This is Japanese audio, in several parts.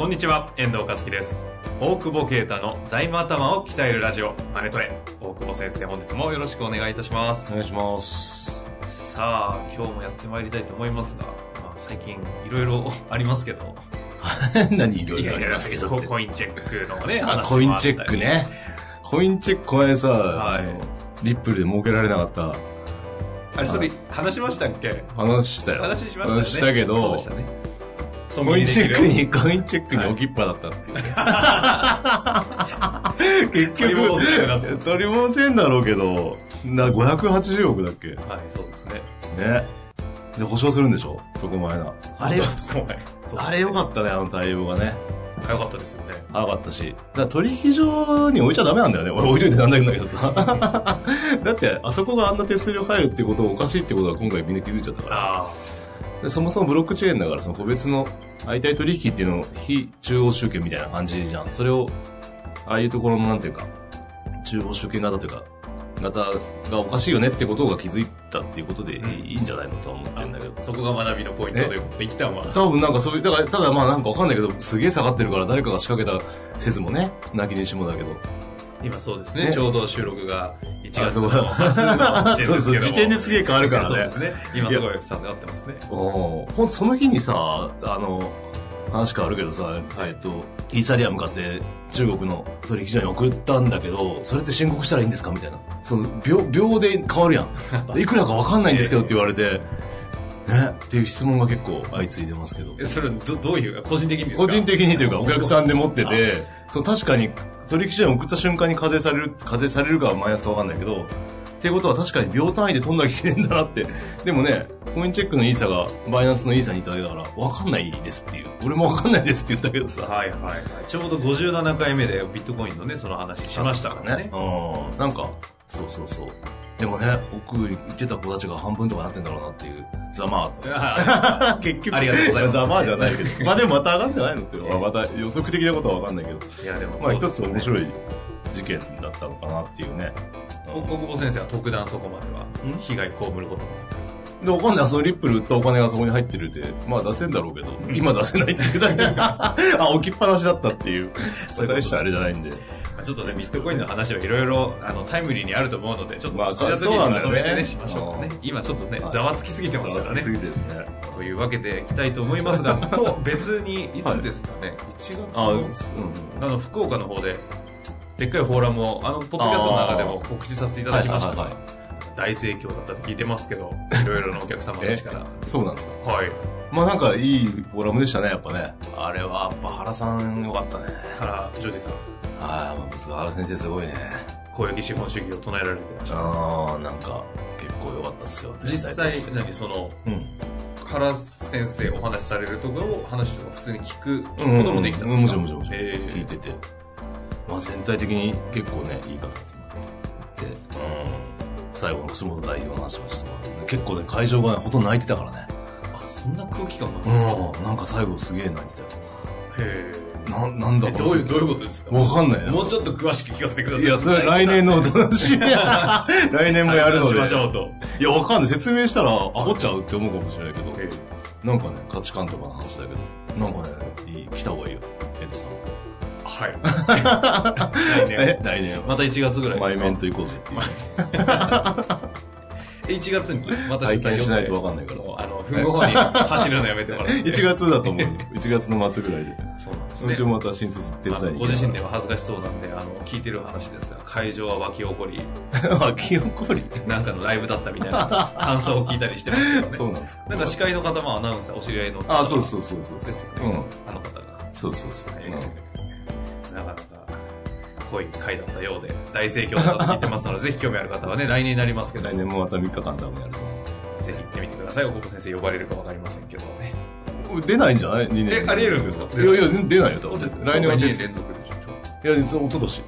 こんにちは、遠藤和樹です。大久保啓太の財務頭を鍛えるラジオ、マネトレ。大久保先生、本日もよろしくお願いいたします。お願いします。さあ、今日もやってまいりたいと思いますが、まあ、最近いろいろありますけど、何いろいろありますけどって。ココインチェックのね、あ話もあったりコインチェックね。。コインチェック、この間さ、はいあのリップルで設けられなかったあれ、それ、話しましたっけ？話したよ。話しましたね。話したけどでした、ね。コインチェックにに、コインチェックに置きっぱだったっていう。結取り戻せなか局、取り戻せんだろうけど、な、580億だっけ？ね。はい、そうですね。で、保証するんでしょ？特前な。あれ、あれよかったね、あの対応がね。早かったですよね。早かったし。だ取引所に置いちゃダメなんだよね。俺置いといてなんだけどさ。だって、あそこがあんな手数料入るってことおかしいってことは今回みんな気づいちゃったから。あでそもそもブロックチェーンだから、その個別の相対取引っていうのを非中央集権みたいな感じじゃん。それを、ああいうところのなんていうか、中央集権型というか、型がおかしいよねってことが気づいたっていうことでいいんじゃないのとは思ってるんだけど。あ、そこが学びのポイントということで、一旦は。多分なんかそういう、だから、ただまあなんかわかんないけど、すげえ下がってるから誰かが仕掛けた説もね、泣きにしもだけど。今そうですね。ねちょうど収録が1月あそうの初の時点ですけど時点ですげえ変わるからねそうですね。今すごい下がってますね。おーほんとその日にさ、あの、話変わるけどさ、えっと、イーサリアム買って中国の取引所に送ったんだけど、それって申告したらいいんですか？みたいな。その、秒、秒で変わるやん。いくらかわかんないんですけどって言われて、ね、っていう質問が結構相次いでますけど。えそれど、どういう、個人的に個人的にというか、お客さんで持ってて、そう、確かに取引所に送った瞬間に課税される、課税されるかマイナスかわかんないけど、っていうことは確かに秒単位で取んなきゃいけないんだなって。でもね、コインチェックのイーサが、バイナンスのイーサにいただいたから、わかんないですっていう。俺もわかんないですって言ったけどさ。はいはいはい。ちょうど57回目でビットコインのね、その話しましたからね。うん。なんか、そうそうそう。でもね、僕言ってた子たちが半分とかなってんだろうなっていう、ざまーと。は 結局。ありがとうございますざまーじゃないけど。まあでもまた上がってないのっていうのは、また予測的なことはわかんないけど。いいや、でも、まあ一つ面い。白い事件だったのかなっていうね。大久保先生は特段そこまではん？被害被ることもなく。で、わかんない。そのリップル売ったお金がそこに入ってるって、まあ出せんだろうけど、今出せないっていう あ、置きっぱなしだったっていう。それ大したあれじゃないんで。まあちょっとね、ビットコインの話はいろいろ、あの、タイムリーにあると思うので、ちょっと、まとめてね、しましょうかねう。今ちょっとねは、いざわつきすぎてますからねつ。ぎてるね。というわけでいきたいと思いますが、と別にいつですかね、1月の、。あの、福岡の方で、でっかいフォーラムを、あの、ポッドキャストの中でも告知させていただきました大盛況だったって聞いてますけど、いろいろなお客様たちから。そうなんですか？はい。まあなんかいいフォーラムでしたね、やっぱね。あれは、やっぱ原さんよかったね。原ジョージさん、ああ、まあ、原先生すごいね。公益資本主義を唱えられてました。ああ、なんか、結構良かったっすよ。実際何その、うん。原先生お話しされるところを話とか普通に聞く、うん聞くこともできたんうんですかもちろんもちろんもちろん、えー聞いてて。まあ全体的に結構ね、いい方集まって。で、うん。最後の楠本代表の話をしてもらって結構ね、会場がね、ほとんど泣いてたからね。あ、そんな空気感なんですかうん。なんか最後すげえ泣いてたよ。へな、なんだえ。えどういう、どういうことですか？わかんないなもうちょっと詳しく聞かせてください。いや、それ来年のお楽しみ。来年もやるので。しましょうと。いや、わかんない。説明したら、アホっちゃうって思うかもしれないけど、えなんかね、価値観とかの話だけど、なんかね、いい、来た方がいいよ、エドさん。はい。来年。来年また1月ぐらい前面ということでっていう。え1月にまた体験しないとわかんないからあの、ふんご方に走るのやめてもらって。1月だと思うよ。1月の末ぐらいで。そうなんですね。もまた新卒手伝いにご自身では。は恥ずかしそうなんで、あの、聞いてる話ですが、会場は湧き起こり、湧き起こり？なんかのライブだったみたいな感想を聞いたりしてますけどね。そうなんですか？なんか司会の方もアナウンサー、お知り合いの方あ、そうそうそうそう。ですよね。うん。あの方が。そうそうそう。えーなかなか、濃い回だったようで、大盛況だったと聞いてますので、ぜひ興味ある方はね、来年になりますけど、来年もまた3日間多分やると思ぜひ行ってみてください。大久保先生呼ばれるかわかりませんけどね。う。出ないんじゃない ?2 年。えあり得るんですか？いやいや、出ないよ、多分。来年は2出年連続でしょ。いや、実は一昨年。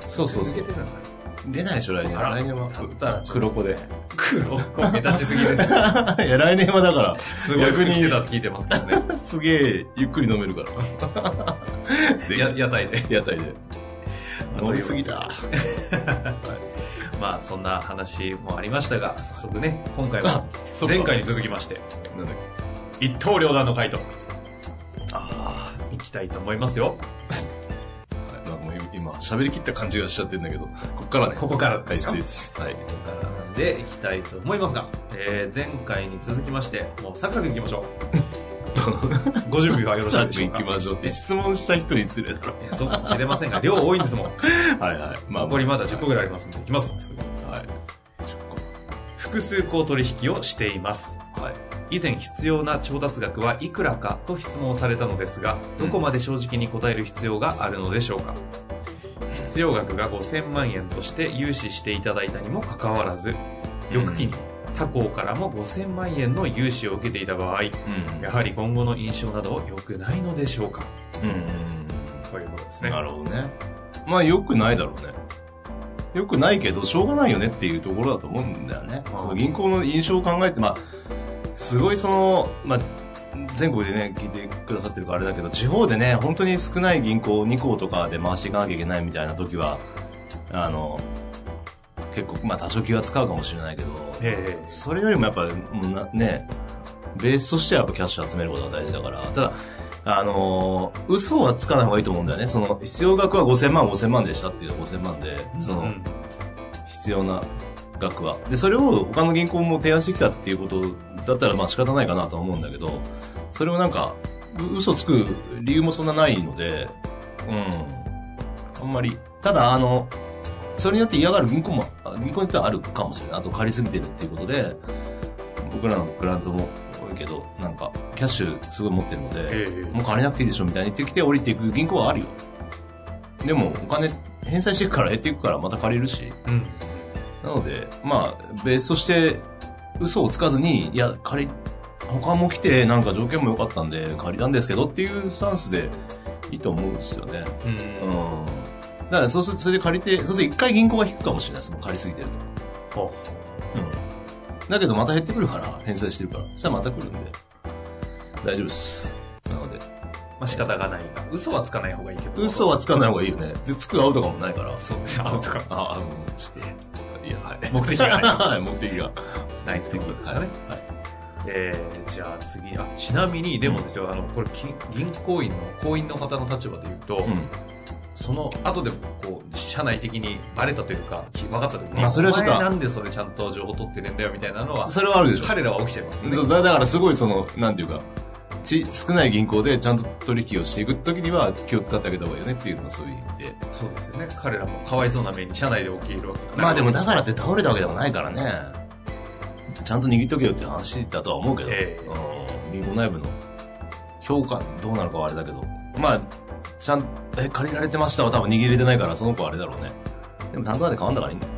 そうそうそう抜けてるんだ。出ないでしょ、来年は。あら来年は。黒子で。黒子目立ちすぎです。いや、来年はだから、すごい服着てたって聞いてますけどね。すげえ、ゆっくり飲めるから。や屋台で。屋台で。飲みすぎた。まあ、そんな話もありましたが、早速ね、今回は前回に続きまして、なんだっ一刀両断の回答、け。あいきたいと思いますよ。あ。なんかもう今、喋り切った感じがしちゃってるんだけど、こっからね。ここからはい、です。はい。ここからなんで、いきたいと思いますが、えー、前回に続きまして、もうサクサクいきましょう。ご準備はよろしいでしょうか？行きましょうって質問した人に失礼だろ。いやそうかもしれませんが、量多いんですもん。はいはい。ま残りまだ10個ぐらいありますんで、いきます。はい。複数項取引をしています。10個。はい。以前必要な調達額はいくらかと質問されたのですが、どこまで正直に答える必要があるのでしょうか？必要額が5000万円として融資していただいたにもかかわらず、翌期に他行からも5000万円の融資を受けていた場合、うん。やはり今後の印象など良くないのでしょうか？うん。ということですね。なるほどね。まあ、良くないだろうね。良くないけど、しょうがないよねっていうところだと思うんだよね。その銀行の印象を考えて、まあ、すごいその、まあ、全国でね、聞いてくださってるからあれだけど、地方でね、本当に少ない銀行2行とかで回していかなきゃいけないみたいな時は、あの、結構、まあ多少気は使うかもしれないけど、えそれよりもやっぱ、ね、ベースとしてはやっぱキャッシュ集めることが大事だから、ただ、あのー嘘はつかない方がいいと思うんだよね。その、必要額は5000万、5000万でしたっていうのは5000万で、えその、うん必要な額は。で、それを他の銀行も提案してきたっていうことだったらまあ仕方ないかなとは思うんだけど、それをなんか、う嘘つく理由もそんなないので、うん。あんまり。ただ、あの、それによって嫌がる銀行も、あ銀行によってはあるかもしれない。あと借りすぎてるっていうことで、僕らのクラントも多いけど、なんか、キャッシュすごい持ってるので、ええもう借りなくていいでしょみたいに言ってきて降りていく銀行はあるよ。でも、お金返済していくから減っていくからまた借りるし。うん。なので、まあ、ベースとして嘘をつかずに、いや、借り、他も来てなんか条件も良かったんで借りたんですけどっていうスタンスでいいと思うんですよね。うん。うん。だからそうするとそれで借りて、そうすると一回銀行が引くかもしれないです。その借りすぎてると。ほうん。だけどまた減ってくるから、返済してるから。そしたらまた来るんで、大丈夫です。なので、まあ仕方がないが、嘘はつかない方がいいけど。嘘はつかない方がいいよね。で、つくアウトかもないから。そうです。アウトか。あ、あ、うんちょっと、いや、はい。目的がない はい、目的が。ないってことですかね。はい。えー、じゃあ次、あ、ちなみに、でもですよ、あの、これ、金銀行員の、行員の方の立場で言うと、うん。その後でも、こう、社内的にバレたというか、き分かった時に、まあそれはちょっとなんでそれちゃんと情報取ってねえんだよ、みたいなのは、それはあるでしょ。彼らは起きちゃいますよね。だだからすごいその、なんていうか、ち、少ない銀行でちゃんと取引をしていくときには気を使ってあげた方がいいよねっていうのはそういう意味で。そうですよね。彼らもかわいそうな目に社内で起きるわけがないまあでもだからって倒れたわけでもないからね。ちゃんと握っとけよっていう話だとは思うけど、えうん、銀行内部の評価どうなるかはあれだけど、まあ、ちゃん、え、借りられてましたは多分握れてないからその子はあれだろうね。でも担当で変わんだからいいんだよ。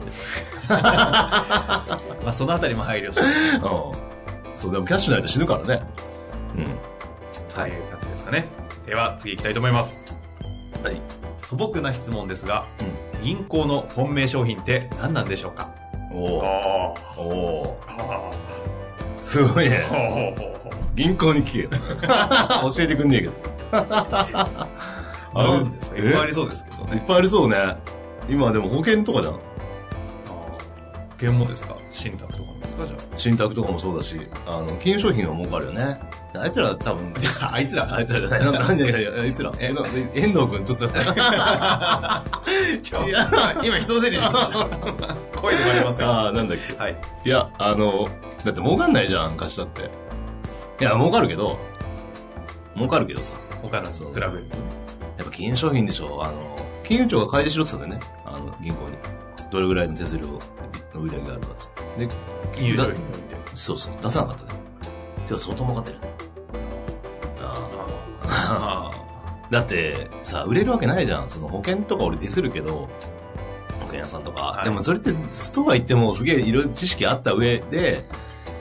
まあそのあたりも配慮して、うん。そう、でもキャッシュないと死ぬからね。うん。という感じですかね。では、次行きたいと思います。はい。素朴な質問ですが、銀行の本命商品って何なんでしょうか？おおおあ。すごいね。ほ銀行に聞けよ。教えてくんねえけど。あるんですかえいっぱいありそうですけどね。いっぱいありそうね。今でも保険とかじゃん？保険もですか？信託とかもですか？じゃ信託とかもそうだし、あの、金融商品は儲かるよね。あいつら多分、あ。あいつら？あいつらじゃない。な何いやいや、あいつら。え、な遠藤くんちょっと。ちょ今人のせいにしました。声でバレますよ。ああ、なんだっけ？はい。いや、あの、だって儲かんないじゃん、貸したって。いや、儲かるけど、儲かるけどさ。他のそう比べると。金融商品でしょ？あの、金融庁が開示しろって言ったんだよね。あの、銀行に。どれぐらいの手数料の売り上げがあるかっつって。で、金融商品において。そうそう、出さなかったね。てか相当儲かってるね。ああ だってさ、売れるわけないじゃん。その保険とか俺ディスるけど、保険屋さんとか。はいでもそれってストア行ってもすげえいろいろ知識あった上で、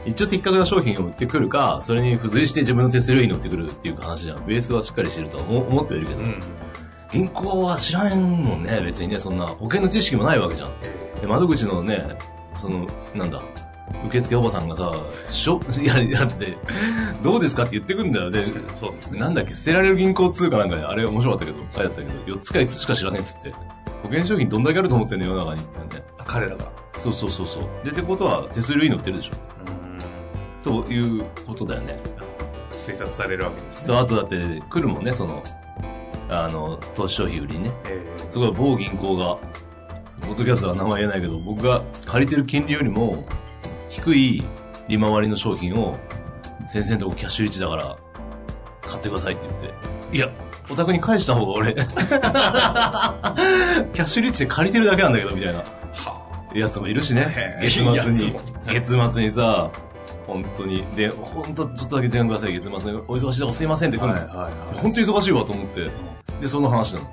一応的確な商品を売ってくるか、それに付随して自分の手数料費に乗ってくるっていう話じゃん。ベースはしっかりしてるとは思思ってはいるけど、うん。銀行は知らんもんね、別にね、そんな保険の知識もないわけじゃん。で、窓口のね、その、なんだ、受付おばさんがさ、しょ、いや、だって、どうですかって言ってくんだよ。で、そうですね。なんだっけ、捨てられる銀行通貨なんかで、あれ面白かったけど、書いてあったけど、4つか5つしか知らねえっつって。保険商品どんだけあると思ってんの世の中にっていうね。彼らが。そうそうそうそう。で、ってことは、手数料に乗ってるでしょ。ということだよね。推察されるわけですね。と、あとだって、来るもんね、その、あの、投資商品売りにね。えすごい某銀行が、ポッドキャストは名前言えないけど、僕が借りてる金利よりも、低い利回りの商品を、先生のとこキャッシュリッチだから、買ってくださいって言って。いや、お宅に返した方が俺、キャッシュリッチで借りてるだけなんだけど、みたいなーはやつもいるしね月末に月末にさ、本当に、で、本当ちょっとだけ時間ください、月末に。お忙しいとこすいませんって来あ。るの。はいはい本当に忙しいわと思って。で、その話なの。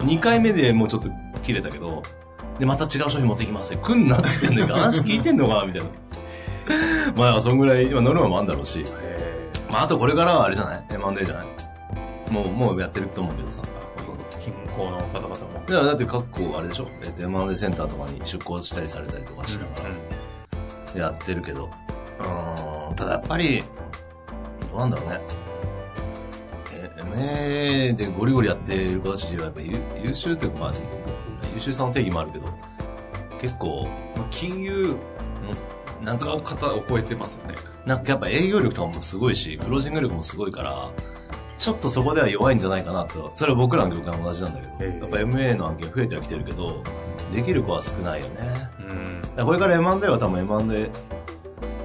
2回目でもうちょっと切れたけど、で、また違う商品持ってきますよ。来んなって言ってんだけど、話聞いてんのかなみたいな。まあ、そんぐらい、今ノルマもあんだろうし。えまあ、あとこれからはあれじゃない ?M&A じゃない？もう、もうやってると思うけどさ。ほとんど。ー銀行の方々も。だからだって各校あれでしょ？えっと M&A センターとかに出向したりされたりとかしながらやってるけど。うーん、ただやっぱり、どうなんだろうね。え、MA でゴリゴリやってる子たちはやっぱ優優秀っていうか、まあ、優秀さの定義もあるけど、結構、まあ金融なんかの、方を超えてますよね。なんかやっぱ営業力とかもすごいし、クロージング力もすごいから、ちょっとそこでは弱いんじゃないかなと。それは僕らの業界も同じなんだけど、ええやっぱ MA の案件増えてはきてるけど、できる子は少ないよね。うん。だからこれから M&A は多分 M&A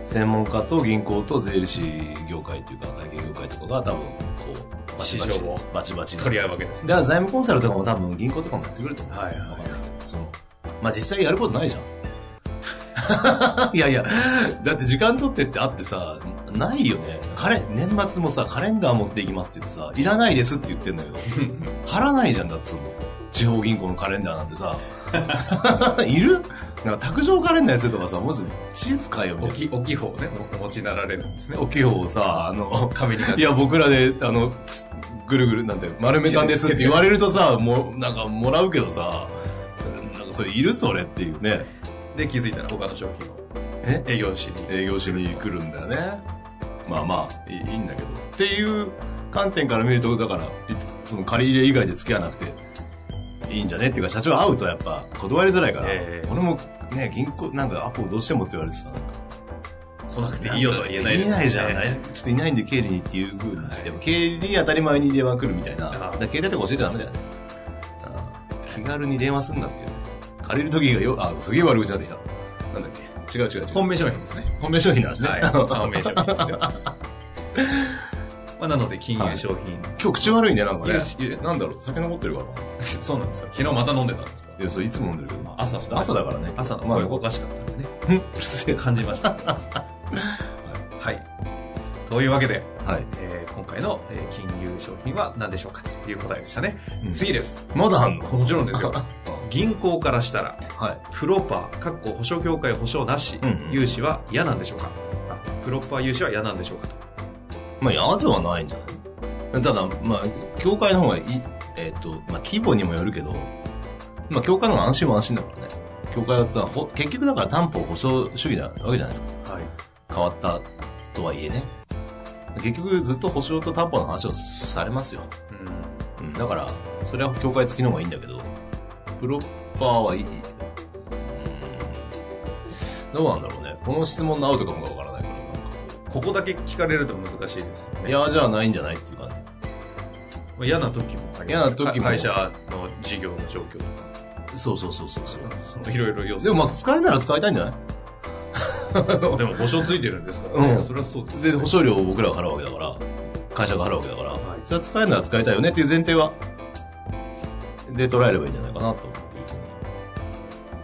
専門家と銀行と税理士業界というか会計業界とかが多分こうバチバチ市場をバチバチに取り合うわけですね。だから財務コンサルとかも多分銀行とかもやってくると思う。はいはいはいその、まあ実際やることないじゃん。いやいや、だって時間取ってってあってさ、ないよね。カレ、年末もさ、カレンダー持っていきますって言ってさ、いらないですって言ってんだけど、貼らないじゃんだってその、地方銀行のカレンダーなんてさ、いる？なんか卓上カレンダーやつとかさ、もし知恵使えよみたい大きい、大きい方をね、お持ちになられるんですねな。。大きい方をさ、あの、壁にいや、僕らで、あの、つぐるぐる、なんて、丸めたんですって言われるとさ、もう、なんか、もらうけどさ、なんか、それいるそれっていうね。で、気づいたら他の商品をえ？営業しに。営業しに来るんだよね。まあまあ、いいんだけど。っていう観点から見ると、だから、いその借り入れ以外で付き合わなくていいんじゃね？っていうか、社長会うとやっぱ断りづらいから、ええ俺もね、銀行、なんかアポどうしてもって言われてさ、なんか来なくていいよとは言えない言えないじゃん。ねちょっといないんで経理にっていう風にして、経理に当たり前に電話来るみたいな。あだから携帯とか教えちゃダメだよね。あ気軽に電話すんなっていうね。借りる時がよ、あ、すげえ悪口になってきた。なんだっけ？違う違う違う。本命商品ですね。本命商品 なんですね。はい。本命商品ですよ。まあ、なので、金融商品。今日口悪いね、なんかね。なんだろう、酒残ってるからな。そうなんですよ。昨日また飲んでたんですか？いや、そう、いつも飲んでるけど。朝ちょっと朝だからね。朝のまあ、声おかしかったんでね。うるせえ。感じました。はい。というわけで、はい。えー今回の、えー金融商品は何でしょうかという答えでしたね。うん次です。まだあんの？もちろんですよ。銀行からしたら、はい。プロパー、かっこ保証協会保証なし、うんうん融資は嫌なんでしょうか？あプロパー融資は嫌なんでしょうかと。まあ、嫌ではないんじゃない？ただ、まあ、協会の方がいい、えっ、と、まあ、規模にもよるけど、まあ、協会の方が安心は安心だからね。協会は結局だから担保保証主義なわけじゃないですか。はい。変わったとはいえね。結局ずっと保証と担保の話をされますよ。うん。うん、だから、それは協会付きの方がいいんだけど、プロパーはいい。うん、どうなんだろうね。この質問の合うとかもわからない。ここだけ聞かれると難しいですよね。いや、じゃあないんじゃないっていう感じ。まあ嫌な時もあり嫌な時もか会社の事業の状況とか、そうそうそうそうそう。そのいろいろ要素でもまあ使えるなら使いたいんじゃない？でも保証ついてるんですからね。うんそれはそうです。で、保証料を僕らが払うわけだから、会社が払うわけだから、いそれは使えるなら使いたいよねっていう前提は、で捉えればいいんじゃないかなと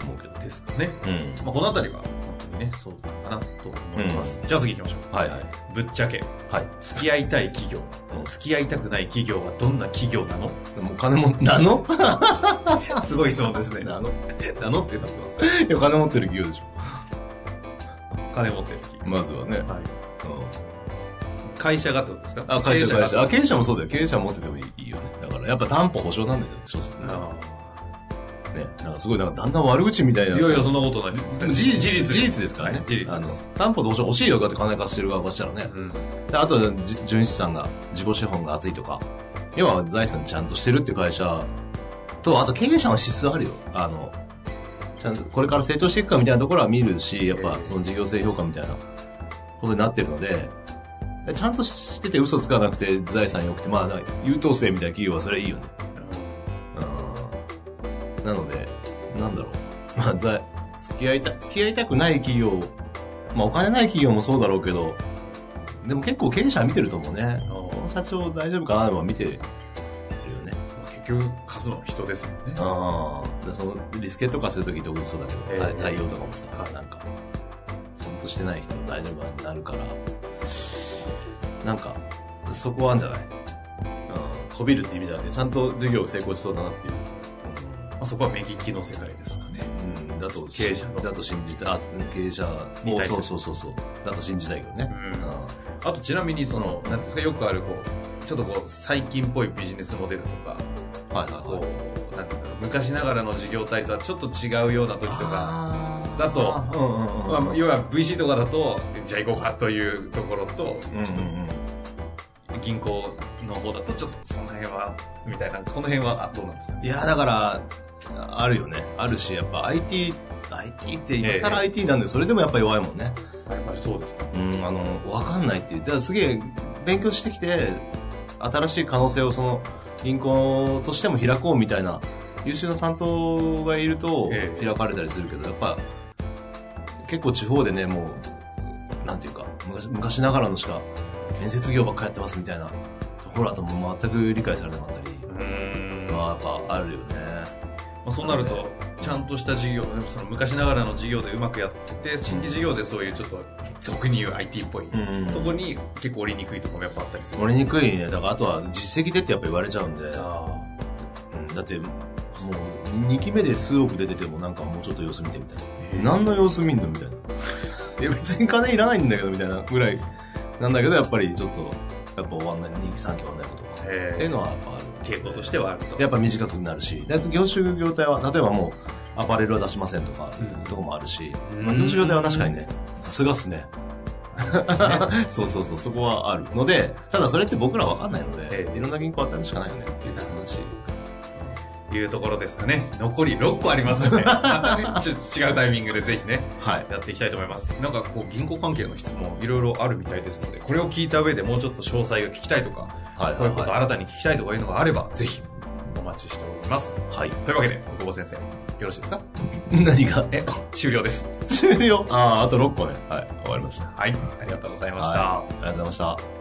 思うけど。ですかね。うん。まあ、このあたりは、本当にね、そう、あなと思います。じゃあ次行きましょう。はいはい。ぶっちゃけ、はい。付き合いたい企業、うん付き合いたくない企業はどんな企業なの？でも金も、な のすごい質問ですね。なの？なの？ってなってます。いや、金持ってる企業でし金持ってる企ょ。まずはね。業。はい。うん。会社がってことですか？あ、会社、会社。あ、経営者もそうだよ。経営者持っててもいいよね。だから、やっぱ担保保証なんですよ、所詮ね。あなんかすごい、なんかだんだん悪口みたいな。ーいやいや、そんなことない。でも事実、事実ですからね。はい事実あの担保と保証欲しいよ、だって金貸してる側したらね。うん。であと純資産が、自己資本が厚いとか、要は財産ちゃんとしてるっていう会社と、あと経営者の指数あるよ。あの、ちゃんとこれから成長していくかみたいなところは見るし、やっぱその事業性評価みたいなことになってるので、でちゃんとしてて嘘つかなくて財産良くて、まあ、優等生みたいな企業はそれはいいよね。うん。なので、なんだろう。まあ、ざ付き合いた、付き合いたくない企業、まあ、お金ない企業もそうだろうけど、でも結構経営者は見てると思うね。この社長大丈夫かなは見てるよね。結局、数の人ですもんね。ああ。で、その、リスケとかするとき特にそうだけど、ええ対対応とかもさ、はいなんか、ちゃんとしてない人も大丈夫になるから、なんか、そこはあるんじゃない？うん。こびるって意味じゃなくて、ちゃんと授業成功しそうだなっていう。まあ、そこは目利きの世界ですかね。うん、だと、経営者のだと信じた、あ、経営者も、に対そうそうそうそう。だと信じたいけどね。うんあとちなみにその、なんていうんですか、よくあるこう、ちょっとこう、最近っぽいビジネスモデルとか、はいはいこはい。う、なんていうんだろう、昔ながらの事業体とはちょっと違うような時とか、だと。まあ、要は VC とかだと、じゃあ行こうかというところと、うんうんうん。銀行の方だとちょっとその辺は、みたいな、この辺はあどうなんですか？いや、だから、あるよね。あるし、やっぱ IT、IT って今更ええ IT なんで、それでもやっぱ弱いもんね。やっぱりそうですか。うん、あの、わかんないっていう。だからすげえ、勉強してきて、新しい可能性をその、銀行としても開こうみたいな、優秀な担当がいるとええ開かれたりするけど、やっぱ、結構地方でね、もう、なんていうか、昔昔ながらのしか、建設業ばっかやってますみたいなところだともう全く理解されなかったり。はやっぱあるよね。まあ、そうなると、ちゃんとした事業、その昔ながらの事業でうまくやってて、新規事業でそういうちょっと、俗に言う IT っぽい、うんとこに結構折りにくいところもやっぱあったりする。折りにくいね。だからあとは実績でってやっぱ言われちゃうんで、あうんだって、もう2期目で数億出ててもなんかもうちょっと様子見てみたいな。何の様子見んのみたいな。いや別に金いらないんだけどみたいなぐらいなんだけど、やっぱりちょっと、やっぱ終わんない、2期3期終わんないととか。っていうのはやっぱある。傾向としてはあると。やっぱ短くなるし、業種業態は、例えばもう、アパレルは出しませんとか、いうとこもあるし、うんまあ、業種業態は確かにね、さすがっすね。そうそうそう、そこはあるので、ただそれって僕らわかんないので、ええいろんな銀行当たるしかないよねっていう話。いうところですかね。残り6個ありますので、またね、ちょっと違うタイミングでぜひね、はい。やっていきたいと思います。なんかこう、銀行関係の質問いろいろあるみたいですので、これを聞いた上でもうちょっと詳細が聞きたいとか、はい。こういうことは新たに聞きたいとかいうのがあれば、ぜひお待ちしております。い。はい。というわけで、久保先生、よろしいですか？何が？え、終了です。終了？ああ、あと6個ね。はい。終わりました。はい、ありがとうございました。はいありがとうございました。